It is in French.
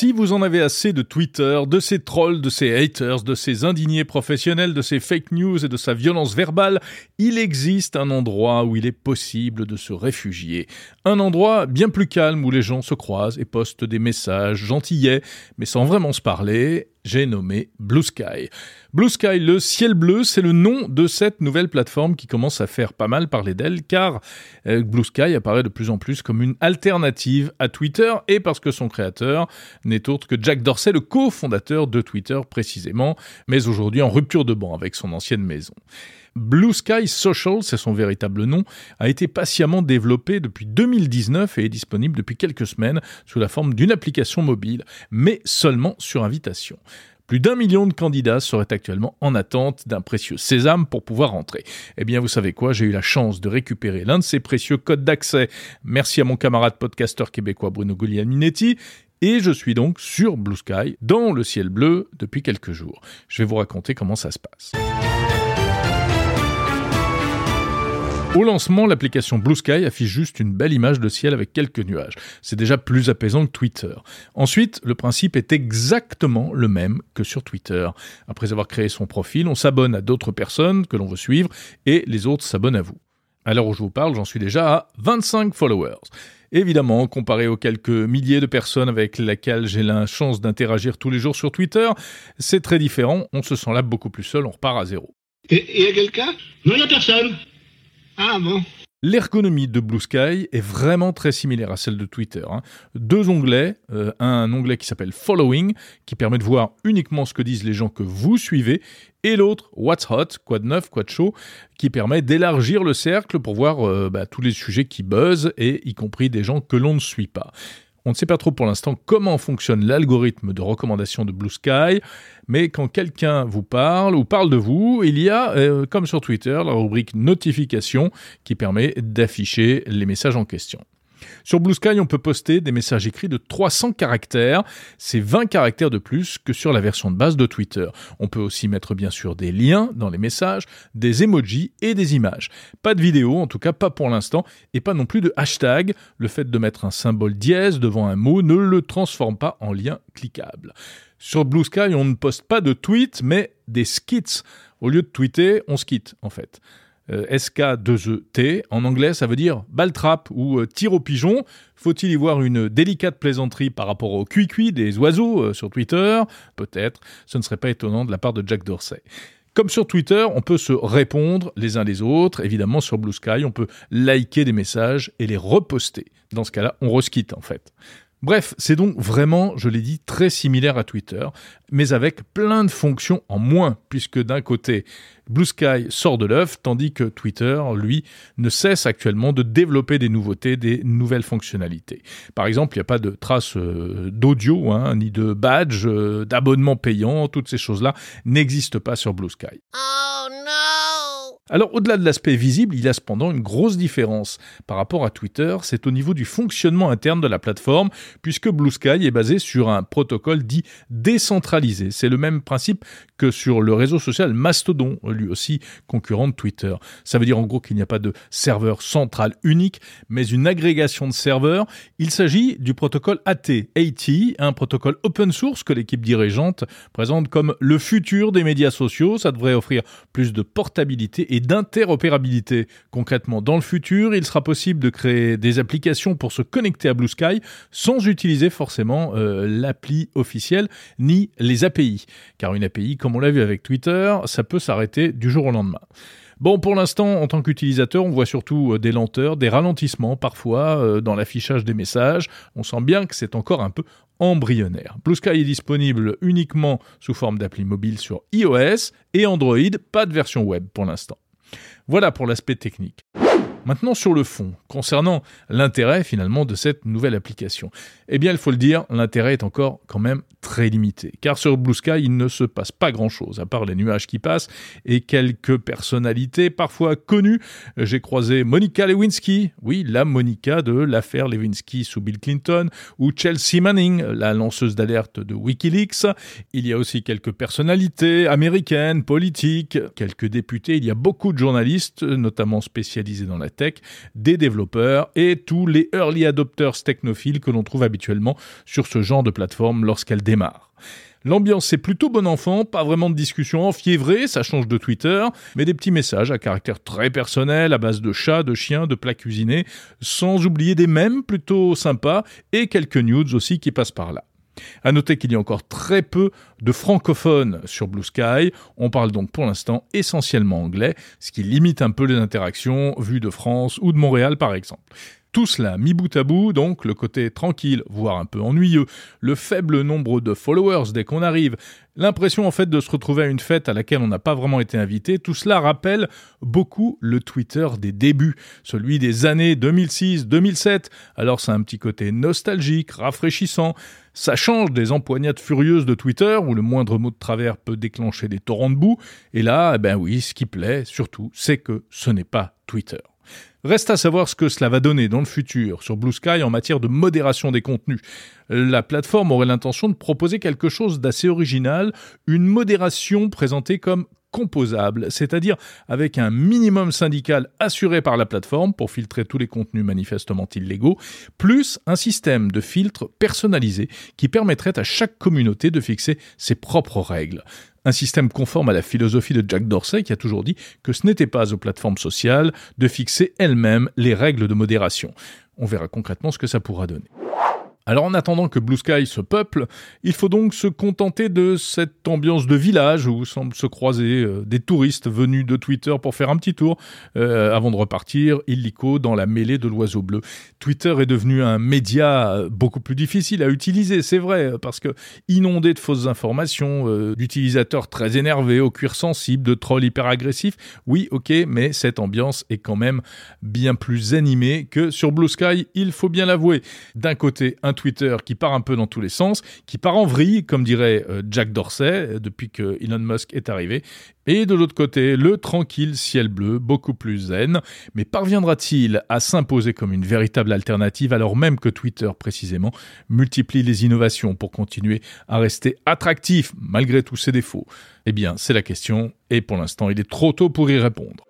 Si vous en avez assez de Twitter, de ces trolls, de ces haters, de ces indignés professionnels, de ces fake news et de sa violence verbale, il existe un endroit où il est possible de se réfugier. Un endroit bien plus calme où les gens se croisent et postent des messages gentillets, mais sans vraiment se parler, j'ai nommé Blue Sky. Blue Sky, le ciel bleu, c'est le nom de cette nouvelle plateforme qui commence à faire pas mal parler d'elle, car euh, Blue Sky apparaît de plus en plus comme une alternative à Twitter, et parce que son créateur n'est autre que Jack Dorsey, le cofondateur de Twitter précisément, mais aujourd'hui en rupture de banc avec son ancienne maison. Blue Sky Social, c'est son véritable nom, a été patiemment développé depuis 2019 et est disponible depuis quelques semaines sous la forme d'une application mobile, mais seulement sur invitation. Plus d'un million de candidats seraient actuellement en attente d'un précieux sésame pour pouvoir entrer. Eh bien, vous savez quoi, j'ai eu la chance de récupérer l'un de ces précieux codes d'accès. Merci à mon camarade podcasteur québécois Bruno Guglielminetti. Et je suis donc sur Blue Sky, dans le ciel bleu, depuis quelques jours. Je vais vous raconter comment ça se passe. Au lancement, l'application Blue Sky affiche juste une belle image de ciel avec quelques nuages. C'est déjà plus apaisant que Twitter. Ensuite, le principe est exactement le même que sur Twitter. Après avoir créé son profil, on s'abonne à d'autres personnes que l'on veut suivre et les autres s'abonnent à vous. À l'heure où je vous parle, j'en suis déjà à 25 followers. Évidemment, comparé aux quelques milliers de personnes avec lesquelles j'ai la chance d'interagir tous les jours sur Twitter, c'est très différent, on se sent là beaucoup plus seul, on repart à zéro. Et il y a quelqu'un? Non, il n'y a personne. Ah L'ergonomie de Blue Sky est vraiment très similaire à celle de Twitter. Hein. Deux onglets, euh, un onglet qui s'appelle Following, qui permet de voir uniquement ce que disent les gens que vous suivez, et l'autre, What's Hot, quoi de neuf, quoi de chaud, qui permet d'élargir le cercle pour voir euh, bah, tous les sujets qui buzzent, et y compris des gens que l'on ne suit pas. On ne sait pas trop pour l'instant comment fonctionne l'algorithme de recommandation de Blue Sky, mais quand quelqu'un vous parle ou parle de vous, il y a, euh, comme sur Twitter, la rubrique notification qui permet d'afficher les messages en question. Sur Blue Sky, on peut poster des messages écrits de 300 caractères. C'est 20 caractères de plus que sur la version de base de Twitter. On peut aussi mettre bien sûr des liens dans les messages, des emojis et des images. Pas de vidéo, en tout cas pas pour l'instant, et pas non plus de hashtag. Le fait de mettre un symbole dièse devant un mot ne le transforme pas en lien cliquable. Sur Blue Sky, on ne poste pas de tweets, mais des skits. Au lieu de tweeter, on skit en fait. Euh, SK2ET. En anglais, ça veut dire baltrap ou euh, tir au pigeon. Faut-il y voir une délicate plaisanterie par rapport au cuicui des oiseaux euh, sur Twitter? Peut-être. Ce ne serait pas étonnant de la part de Jack Dorsey. Comme sur Twitter, on peut se répondre les uns les autres. Évidemment, sur Blue Sky, on peut liker des messages et les reposter. Dans ce cas-là, on resquitte en fait. Bref, c'est donc vraiment, je l'ai dit, très similaire à Twitter, mais avec plein de fonctions en moins, puisque d'un côté, Blue Sky sort de l'œuf, tandis que Twitter, lui, ne cesse actuellement de développer des nouveautés, des nouvelles fonctionnalités. Par exemple, il n'y a pas de traces euh, d'audio, hein, ni de badge, euh, d'abonnement payant, toutes ces choses-là n'existent pas sur Blue Sky. Oh no alors au-delà de l'aspect visible, il y a cependant une grosse différence par rapport à Twitter, c'est au niveau du fonctionnement interne de la plateforme, puisque Blue Sky est basé sur un protocole dit décentralisé. C'est le même principe que sur le réseau social Mastodon, lui aussi concurrent de Twitter. Ça veut dire en gros qu'il n'y a pas de serveur central unique, mais une agrégation de serveurs. Il s'agit du protocole AT, un protocole open source que l'équipe dirigeante présente comme le futur des médias sociaux. Ça devrait offrir plus de portabilité et d'interopérabilité. Concrètement, dans le futur, il sera possible de créer des applications pour se connecter à Blue Sky sans utiliser forcément euh, l'appli officielle ni les API. Car une API, comme on l'a vu avec Twitter, ça peut s'arrêter du jour au lendemain. Bon, pour l'instant, en tant qu'utilisateur, on voit surtout euh, des lenteurs, des ralentissements parfois euh, dans l'affichage des messages. On sent bien que c'est encore un peu embryonnaire. Blue Sky est disponible uniquement sous forme d'appli mobile sur iOS et Android, pas de version web pour l'instant. Voilà pour l'aspect technique. Maintenant sur le fond, concernant l'intérêt finalement de cette nouvelle application. Eh bien il faut le dire, l'intérêt est encore quand même très limité. Car sur Blue Sky, il ne se passe pas grand-chose, à part les nuages qui passent et quelques personnalités parfois connues. J'ai croisé Monica Lewinsky, oui, la Monica de l'affaire Lewinsky sous Bill Clinton, ou Chelsea Manning, la lanceuse d'alerte de Wikileaks. Il y a aussi quelques personnalités américaines, politiques, quelques députés, il y a beaucoup de journalistes, notamment spécialisés dans la tech, des développeurs et tous les early adopters technophiles que l'on trouve habituellement sur ce genre de plateforme lorsqu'elle démarre. L'ambiance est plutôt bon enfant, pas vraiment de discussion enfiévrée, ça change de Twitter, mais des petits messages à caractère très personnel, à base de chats, de chiens, de plats cuisinés, sans oublier des mèmes plutôt sympas et quelques news aussi qui passent par là. À noter qu'il y a encore très peu de francophones sur Blue Sky. On parle donc pour l'instant essentiellement anglais, ce qui limite un peu les interactions vues de France ou de Montréal par exemple. Tout cela mis bout à bout, donc le côté tranquille, voire un peu ennuyeux, le faible nombre de followers dès qu'on arrive, l'impression en fait de se retrouver à une fête à laquelle on n'a pas vraiment été invité, tout cela rappelle beaucoup le Twitter des débuts, celui des années 2006-2007. Alors c'est un petit côté nostalgique, rafraîchissant, ça change des empoignades furieuses de Twitter où le moindre mot de travers peut déclencher des torrents de boue, et là, eh ben oui, ce qui plaît surtout, c'est que ce n'est pas Twitter. Reste à savoir ce que cela va donner dans le futur sur Blue Sky en matière de modération des contenus. La plateforme aurait l'intention de proposer quelque chose d'assez original, une modération présentée comme composable, c'est-à-dire avec un minimum syndical assuré par la plateforme pour filtrer tous les contenus manifestement illégaux, plus un système de filtre personnalisé qui permettrait à chaque communauté de fixer ses propres règles. Un système conforme à la philosophie de Jack Dorsey qui a toujours dit que ce n'était pas aux plateformes sociales de fixer elles-mêmes les règles de modération. On verra concrètement ce que ça pourra donner. Alors en attendant que Blue Sky se peuple, il faut donc se contenter de cette ambiance de village où semblent se croiser euh, des touristes venus de Twitter pour faire un petit tour euh, avant de repartir illico dans la mêlée de l'oiseau bleu. Twitter est devenu un média euh, beaucoup plus difficile à utiliser, c'est vrai, parce que inondé de fausses informations, d'utilisateurs très énervés, au cuir sensible, de trolls hyper agressifs, oui, ok, mais cette ambiance est quand même bien plus animée que sur Blue Sky, il faut bien l'avouer. D'un côté, Twitter qui part un peu dans tous les sens, qui part en vrille, comme dirait euh, Jack Dorsey, depuis que Elon Musk est arrivé. Et de l'autre côté, le tranquille ciel bleu, beaucoup plus zen. Mais parviendra-t-il à s'imposer comme une véritable alternative alors même que Twitter, précisément, multiplie les innovations pour continuer à rester attractif malgré tous ses défauts? Eh bien, c'est la question, et pour l'instant, il est trop tôt pour y répondre.